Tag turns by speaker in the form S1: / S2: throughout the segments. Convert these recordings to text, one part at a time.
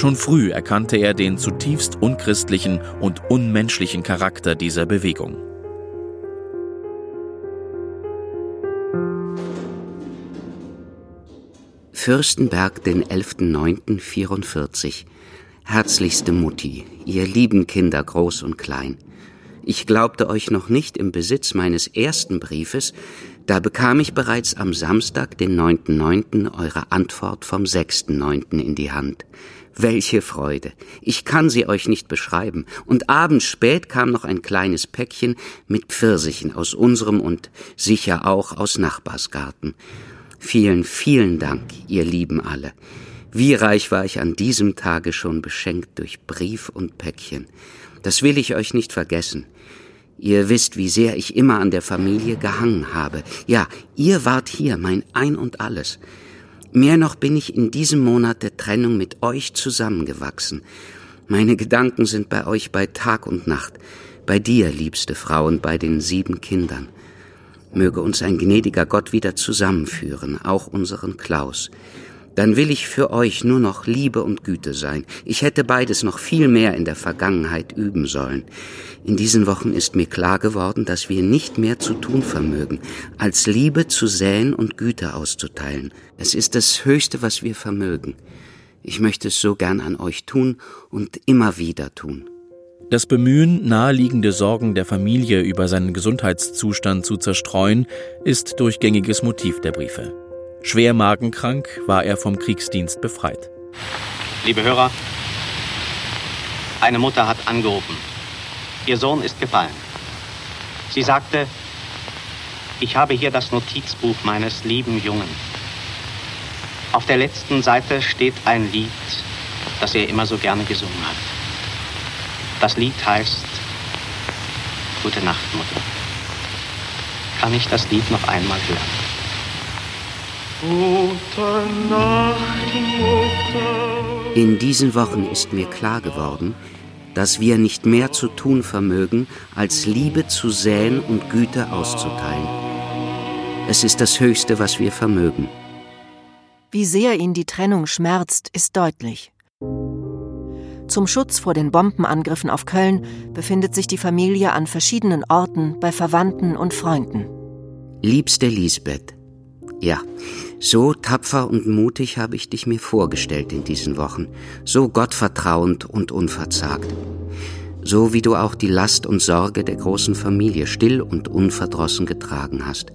S1: Schon früh erkannte er den zutiefst unchristlichen und unmenschlichen Charakter dieser Bewegung.
S2: Fürstenberg, den 11.09.44. Herzlichste Mutti, ihr lieben Kinder, groß und klein. Ich glaubte euch noch nicht im Besitz meines ersten Briefes, da bekam ich bereits am Samstag, den 9.9., eure Antwort vom 6.9. in die Hand. Welche Freude! Ich kann sie euch nicht beschreiben. Und abends spät kam noch ein kleines Päckchen mit Pfirsichen aus unserem und sicher auch aus Nachbarsgarten. Vielen, vielen Dank, ihr Lieben alle. Wie reich war ich an diesem Tage schon beschenkt durch Brief und Päckchen. Das will ich euch nicht vergessen. Ihr wisst, wie sehr ich immer an der Familie gehangen habe. Ja, ihr wart hier, mein Ein und alles. Mehr noch bin ich in diesem Monat der Trennung mit euch zusammengewachsen. Meine Gedanken sind bei euch bei Tag und Nacht, bei dir, liebste Frau, und bei den sieben Kindern. Möge uns ein gnädiger Gott wieder zusammenführen, auch unseren Klaus. Dann will ich für euch nur noch Liebe und Güte sein. Ich hätte beides noch viel mehr in der Vergangenheit üben sollen. In diesen Wochen ist mir klar geworden, dass wir nicht mehr zu tun vermögen, als Liebe zu säen und Güte auszuteilen. Es ist das Höchste, was wir vermögen. Ich möchte es so gern an euch tun und immer wieder tun.
S1: Das Bemühen, naheliegende Sorgen der Familie über seinen Gesundheitszustand zu zerstreuen, ist durchgängiges Motiv der Briefe. Schwer magenkrank war er vom Kriegsdienst befreit.
S3: Liebe Hörer, eine Mutter hat angerufen. Ihr Sohn ist gefallen. Sie sagte, ich habe hier das Notizbuch meines lieben Jungen. Auf der letzten Seite steht ein Lied, das er immer so gerne gesungen hat. Das Lied heißt Gute Nacht, Mutter. Kann ich das Lied noch einmal hören?
S2: In diesen Wochen ist mir klar geworden, dass wir nicht mehr zu tun vermögen, als Liebe zu säen und Güte auszuteilen. Es ist das Höchste, was wir vermögen.
S4: Wie sehr ihn die Trennung schmerzt, ist deutlich. Zum Schutz vor den Bombenangriffen auf Köln befindet sich die Familie an verschiedenen Orten bei Verwandten und Freunden.
S2: Liebste Lisbeth, ja, so tapfer und mutig habe ich dich mir vorgestellt in diesen Wochen, so gottvertrauend und unverzagt. So wie du auch die Last und Sorge der großen Familie still und unverdrossen getragen hast.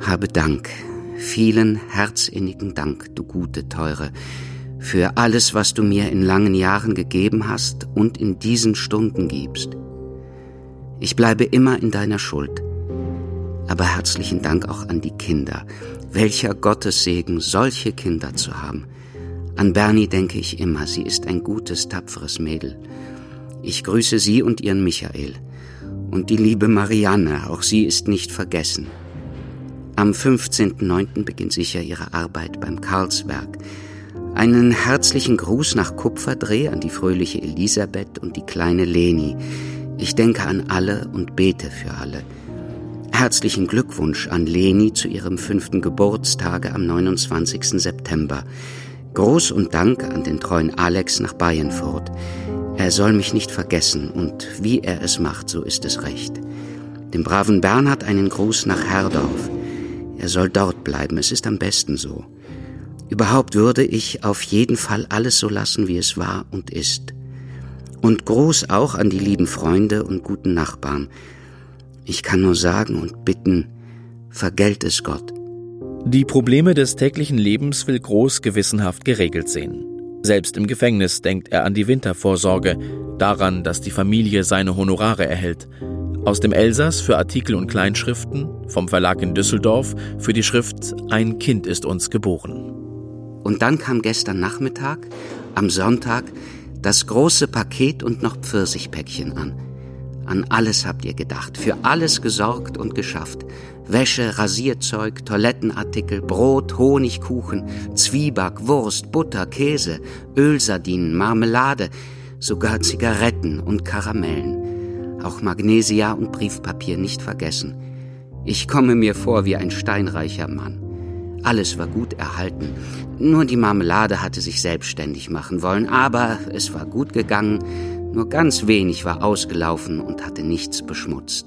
S2: Habe Dank, vielen herzinnigen Dank, du gute, teure, für alles, was du mir in langen Jahren gegeben hast und in diesen Stunden gibst. Ich bleibe immer in deiner Schuld. Aber herzlichen Dank auch an die Kinder. Welcher Gottessegen, solche Kinder zu haben. An Bernie denke ich immer, sie ist ein gutes, tapferes Mädel. Ich grüße sie und ihren Michael. Und die liebe Marianne, auch sie ist nicht vergessen. Am 15.09. beginnt sicher ihre Arbeit beim Karlsberg. Einen herzlichen Gruß nach Kupferdreh an die fröhliche Elisabeth und die kleine Leni. Ich denke an alle und bete für alle. Herzlichen Glückwunsch an Leni zu ihrem fünften Geburtstage am 29. September. Gruß und Dank an den treuen Alex nach Bayernfurt. Er soll mich nicht vergessen und wie er es macht, so ist es recht. Dem braven Bernhard einen Gruß nach Herdorf. Er soll dort bleiben, es ist am besten so. Überhaupt würde ich auf jeden Fall alles so lassen, wie es war und ist. Und Gruß auch an die lieben Freunde und guten Nachbarn. Ich kann nur sagen und bitten, vergelt es Gott.
S1: Die Probleme des täglichen Lebens will Groß gewissenhaft geregelt sehen. Selbst im Gefängnis denkt er an die Wintervorsorge, daran, dass die Familie seine Honorare erhält. Aus dem Elsass für Artikel und Kleinschriften, vom Verlag in Düsseldorf für die Schrift Ein Kind ist uns geboren.
S2: Und dann kam gestern Nachmittag, am Sonntag, das große Paket und noch Pfirsichpäckchen an. An alles habt ihr gedacht, für alles gesorgt und geschafft. Wäsche, Rasierzeug, Toilettenartikel, Brot, Honigkuchen, Zwieback, Wurst, Butter, Käse, Ölsardinen, Marmelade, sogar Zigaretten und Karamellen. Auch Magnesia und Briefpapier nicht vergessen. Ich komme mir vor wie ein steinreicher Mann. Alles war gut erhalten. Nur die Marmelade hatte sich selbstständig machen wollen, aber es war gut gegangen. Nur ganz wenig war ausgelaufen und hatte nichts beschmutzt.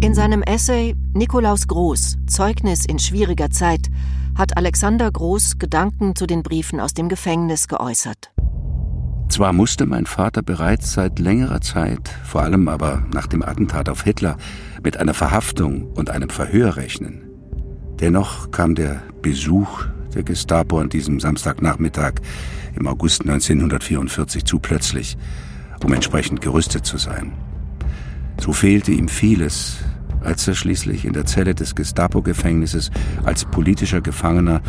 S4: In seinem Essay Nikolaus Groß, Zeugnis in schwieriger Zeit, hat Alexander Groß Gedanken zu den Briefen aus dem Gefängnis geäußert.
S5: Zwar musste mein Vater bereits seit längerer Zeit, vor allem aber nach dem Attentat auf Hitler, mit einer Verhaftung und einem Verhör rechnen. Dennoch kam der Besuch der Gestapo an diesem Samstagnachmittag im August 1944 zu plötzlich, um entsprechend gerüstet zu sein. So fehlte ihm vieles, als er schließlich in der Zelle des Gestapo-Gefängnisses als politischer Gefangener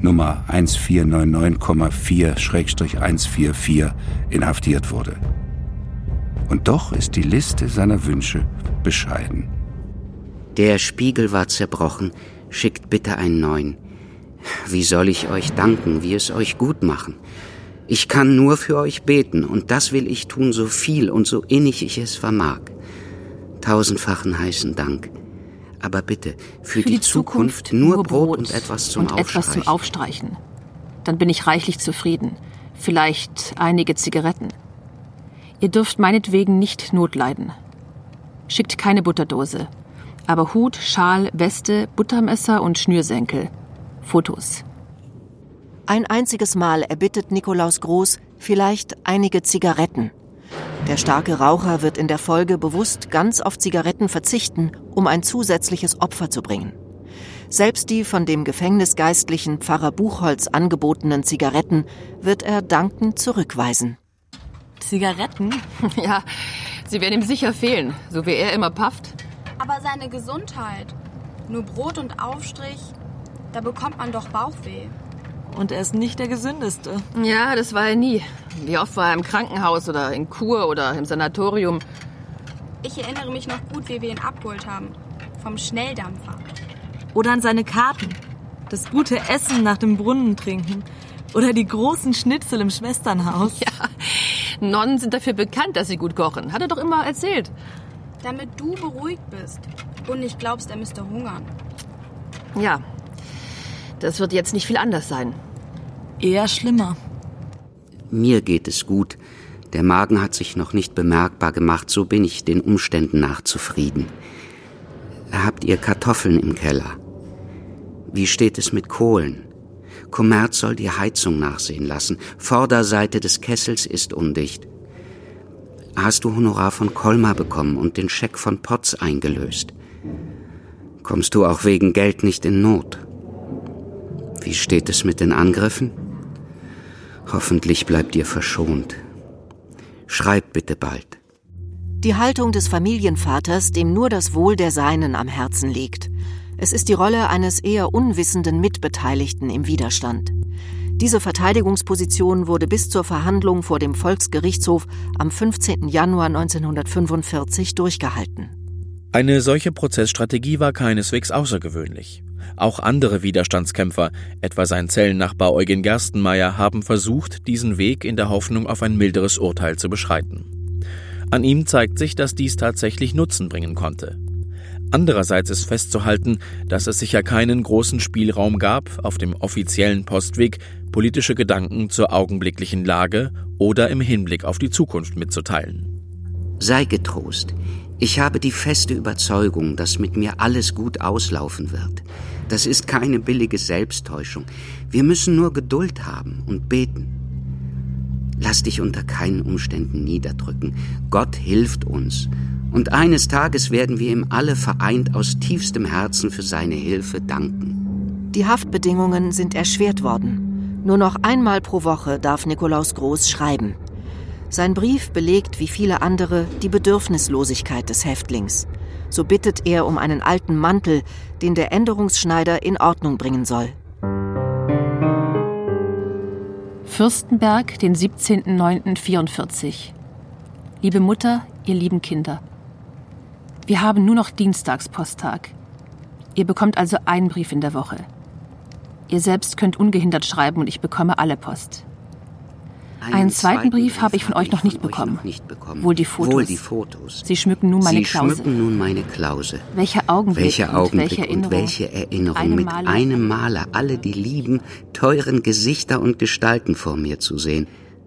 S5: Nummer 1499,4-144 inhaftiert wurde. Und doch ist die Liste seiner Wünsche bescheiden.
S2: Der Spiegel war zerbrochen, schickt bitte einen neuen. Wie soll ich euch danken, wie es euch gut machen? Ich kann nur für euch beten, und das will ich tun, so viel und so innig ich es vermag. Tausendfachen heißen Dank. Aber bitte, für, für die, die, Zukunft, Zukunft nur Brot, Brot, und etwas zum
S6: und Aufstreichen. etwas zum Aufstreichen. Dann bin ich reichlich zufrieden. Vielleicht einige Zigaretten. Ihr dürft meinetwegen nicht Not leiden. Schickt keine Butterdose. Aber Hut, Schal, Weste, Buttermesser und Schnürsenkel. Fotos.
S4: Ein einziges Mal erbittet Nikolaus Groß vielleicht einige Zigaretten. Der starke Raucher wird in der Folge bewusst ganz auf Zigaretten verzichten, um ein zusätzliches Opfer zu bringen. Selbst die von dem Gefängnisgeistlichen Pfarrer Buchholz angebotenen Zigaretten wird er dankend zurückweisen.
S6: Zigaretten? Ja, sie werden ihm sicher fehlen, so wie er immer pafft.
S7: Aber seine Gesundheit. Nur Brot und Aufstrich, da bekommt man doch Bauchweh.
S6: Und er ist nicht der gesündeste. Ja, das war er nie. Wie oft war er im Krankenhaus oder in Kur oder im Sanatorium?
S7: Ich erinnere mich noch gut, wie wir ihn abgeholt haben. Vom Schnelldampfer.
S6: Oder an seine Karten. Das gute Essen nach dem Brunnen trinken. Oder die großen Schnitzel im Schwesternhaus. Ja, Nonnen sind dafür bekannt, dass sie gut kochen. Hat er doch immer erzählt.
S7: Damit du beruhigt bist und nicht glaubst, er müsste hungern.
S6: Ja, das wird jetzt nicht viel anders sein. Eher schlimmer.
S2: Mir geht es gut. Der Magen hat sich noch nicht bemerkbar gemacht, so bin ich den Umständen nach zufrieden. Habt ihr Kartoffeln im Keller? Wie steht es mit Kohlen? Kommerz soll die Heizung nachsehen lassen. Vorderseite des Kessels ist undicht. Hast du Honorar von Kolmar bekommen und den Scheck von Potz eingelöst? Kommst du auch wegen Geld nicht in Not? Wie steht es mit den Angriffen? Hoffentlich bleibt ihr verschont. Schreibt bitte bald.
S4: Die Haltung des Familienvaters, dem nur das Wohl der Seinen am Herzen liegt. Es ist die Rolle eines eher unwissenden Mitbeteiligten im Widerstand. Diese Verteidigungsposition wurde bis zur Verhandlung vor dem Volksgerichtshof am 15. Januar 1945 durchgehalten.
S1: Eine solche Prozessstrategie war keineswegs außergewöhnlich. Auch andere Widerstandskämpfer, etwa sein Zellennachbar Eugen Gerstenmeier, haben versucht, diesen Weg in der Hoffnung auf ein milderes Urteil zu beschreiten. An ihm zeigt sich, dass dies tatsächlich Nutzen bringen konnte. Andererseits ist festzuhalten, dass es sicher keinen großen Spielraum gab, auf dem offiziellen Postweg politische Gedanken zur augenblicklichen Lage oder im Hinblick auf die Zukunft mitzuteilen.
S2: Sei getrost. Ich habe die feste Überzeugung, dass mit mir alles gut auslaufen wird. Das ist keine billige Selbsttäuschung. Wir müssen nur Geduld haben und beten. Lass dich unter keinen Umständen niederdrücken. Gott hilft uns. Und eines Tages werden wir ihm alle vereint aus tiefstem Herzen für seine Hilfe danken.
S4: Die Haftbedingungen sind erschwert worden. Nur noch einmal pro Woche darf Nikolaus Groß schreiben. Sein Brief belegt wie viele andere die Bedürfnislosigkeit des Häftlings. So bittet er um einen alten Mantel, den der Änderungsschneider in Ordnung bringen soll.
S6: Fürstenberg, den 17.09.44. Liebe Mutter, ihr lieben Kinder. Wir haben nur noch Dienstagsposttag. Ihr bekommt also einen Brief in der Woche. Ihr selbst könnt ungehindert schreiben und ich bekomme alle Post. Einen zweiten Brief habe ich von euch noch nicht bekommen. Wohl die Fotos.
S2: Wohl die Fotos.
S6: Sie schmücken nun meine
S2: Sie
S6: Klause.
S2: schmücken nun meine Klause.
S6: Welcher Augenblick,
S2: Welcher
S6: und
S2: Augenblick
S6: welche
S2: und
S6: Erinnerung.
S2: welche Erinnerung mit einem Male alle die lieben, teuren Gesichter und Gestalten vor mir zu sehen.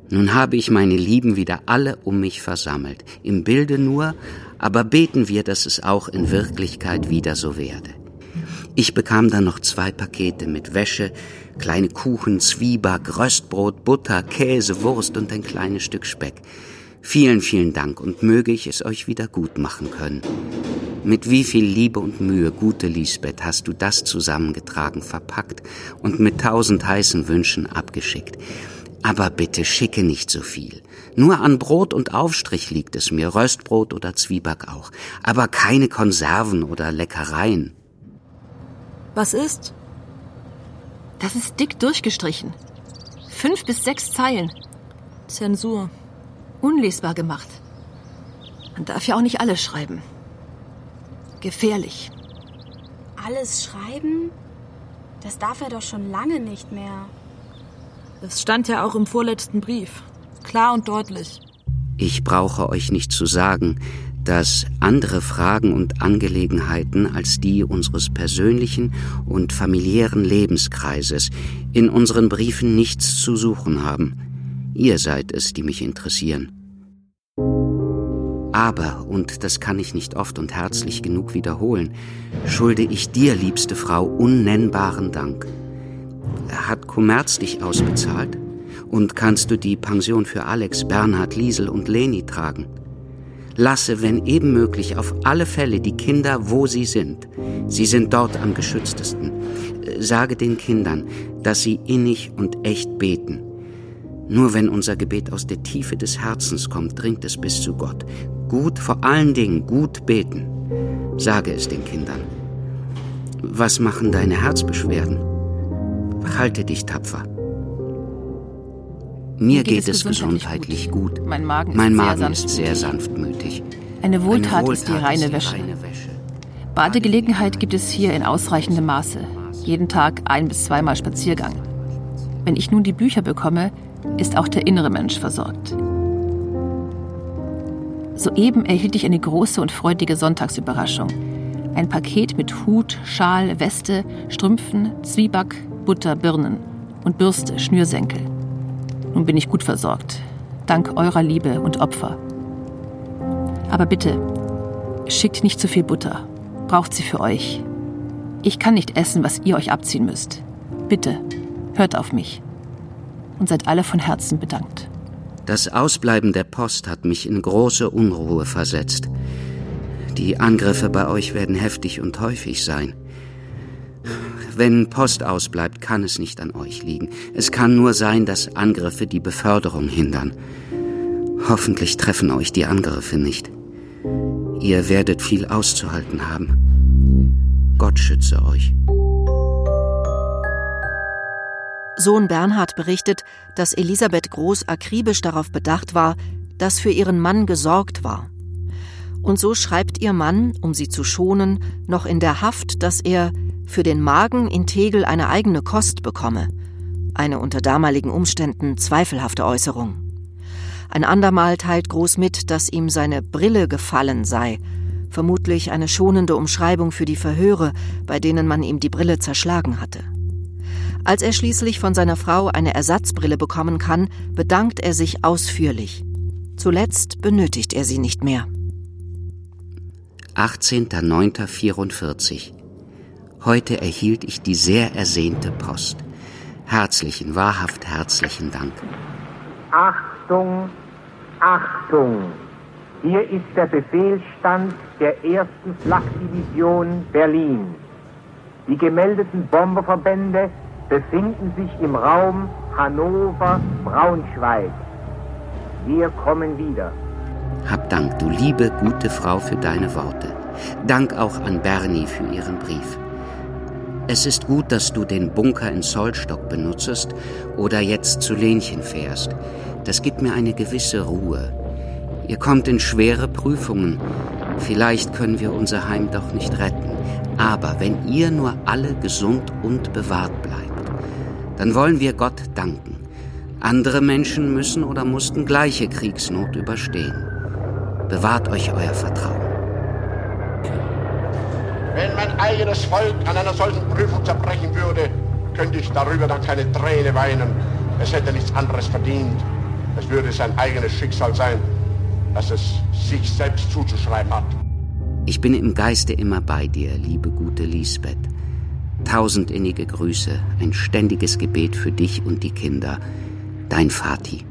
S2: Nun habe ich meine Lieben wieder alle um mich versammelt. Im Bilde nur, aber beten wir, dass es auch in Wirklichkeit wieder so werde. Ich bekam dann noch zwei Pakete mit Wäsche, kleine Kuchen, Zwieback, Röstbrot, Butter, Käse, Wurst und ein kleines Stück Speck. Vielen, vielen Dank und möge ich es euch wieder gut machen können. Mit wie viel Liebe und Mühe, gute Lisbeth, hast du das zusammengetragen, verpackt und mit tausend heißen Wünschen abgeschickt. Aber bitte schicke nicht so viel. Nur an Brot und Aufstrich liegt es mir, Röstbrot oder Zwieback auch. Aber keine Konserven oder Leckereien.
S8: Was ist?
S6: Das ist dick durchgestrichen. Fünf bis sechs Zeilen.
S8: Zensur.
S6: Unlesbar gemacht. Man darf ja auch nicht alles schreiben. Gefährlich.
S7: Alles schreiben? Das darf er doch schon lange nicht mehr.
S8: Das stand ja auch im vorletzten Brief. Klar und deutlich.
S2: Ich brauche euch nicht zu sagen, dass andere Fragen und Angelegenheiten als die unseres persönlichen und familiären Lebenskreises in unseren Briefen nichts zu suchen haben. Ihr seid es, die mich interessieren. Aber, und das kann ich nicht oft und herzlich genug wiederholen, schulde ich dir, liebste Frau, unnennbaren Dank. Hat Kommerz dich ausbezahlt? Und kannst du die Pension für Alex, Bernhard, Liesel und Leni tragen? Lasse, wenn eben möglich, auf alle Fälle die Kinder, wo sie sind. Sie sind dort am geschütztesten. Äh, Sage den Kindern, dass sie innig und echt beten. Nur wenn unser Gebet aus der Tiefe des Herzens kommt, dringt es bis zu Gott. Gut, vor allen Dingen gut beten. Sage es den Kindern. Was machen deine Herzbeschwerden? Halte dich tapfer. Mir geht es gesundheitlich gut.
S6: Mein Magen ist
S2: Mein
S6: sehr
S2: Magen ist
S6: sanftmütig.
S2: sehr sanftmütig.
S6: Eine Wohltat,
S2: Eine
S6: ist die
S2: Wohltat
S6: reine
S2: ist die
S6: Wäsche.
S2: reine Wäsche.
S6: Badegelegenheit gibt es hier in ausreichendem Maße. Jeden Tag ein bis zweimal Spaziergang. Wenn ich nun die Bücher bekomme, ist auch der innere Mensch versorgt. Soeben erhielt ich eine große und freudige Sonntagsüberraschung. Ein Paket mit Hut, Schal, Weste, Strümpfen, Zwieback, Butter, Birnen und Bürste, Schnürsenkel. Nun bin ich gut versorgt, dank eurer Liebe und Opfer. Aber bitte, schickt nicht zu viel Butter. Braucht sie für euch. Ich kann nicht essen, was ihr euch abziehen müsst. Bitte, hört auf mich. Und seid alle von Herzen bedankt.
S2: Das Ausbleiben der Post hat mich in große Unruhe versetzt. Die Angriffe bei euch werden heftig und häufig sein. Wenn Post ausbleibt, kann es nicht an euch liegen. Es kann nur sein, dass Angriffe die Beförderung hindern. Hoffentlich treffen euch die Angriffe nicht. Ihr werdet viel auszuhalten haben. Gott schütze euch.
S4: Sohn Bernhard berichtet, dass Elisabeth Groß akribisch darauf bedacht war, dass für ihren Mann gesorgt war. Und so schreibt ihr Mann, um sie zu schonen, noch in der Haft, dass er für den Magen in Tegel eine eigene Kost bekomme. Eine unter damaligen Umständen zweifelhafte Äußerung. Ein andermal teilt Groß mit, dass ihm seine Brille gefallen sei, vermutlich eine schonende Umschreibung für die Verhöre, bei denen man ihm die Brille zerschlagen hatte. Als er schließlich von seiner Frau eine Ersatzbrille bekommen kann, bedankt er sich ausführlich. Zuletzt benötigt er sie nicht mehr.
S2: 18.09.44 Heute erhielt ich die sehr ersehnte Post. Herzlichen, wahrhaft herzlichen Dank.
S9: Ach, Achtung, Achtung! Hier ist der Befehlsstand der 1. Flakdivision Berlin. Die gemeldeten Bomberverbände befinden sich im Raum Hannover-Braunschweig. Wir kommen wieder.
S2: Hab Dank, du liebe, gute Frau, für deine Worte. Dank auch an Bernie für ihren Brief. Es ist gut, dass du den Bunker in Zollstock benutzest oder jetzt zu Lenchen fährst. Das gibt mir eine gewisse Ruhe. Ihr kommt in schwere Prüfungen. Vielleicht können wir unser Heim doch nicht retten. Aber wenn ihr nur alle gesund und bewahrt bleibt, dann wollen wir Gott danken. Andere Menschen müssen oder mussten gleiche Kriegsnot überstehen. Bewahrt euch euer Vertrauen.
S10: Wenn mein eigenes Volk an einer solchen Prüfung zerbrechen würde, könnte ich darüber dann keine Träne weinen. Es hätte nichts anderes verdient. Es würde sein eigenes Schicksal sein dass es sich selbst zuzuschreiben hat.
S2: Ich bin im Geiste immer bei dir, liebe gute Lisbeth. Tausend innige Grüße, ein ständiges Gebet für dich und die Kinder. Dein Vati.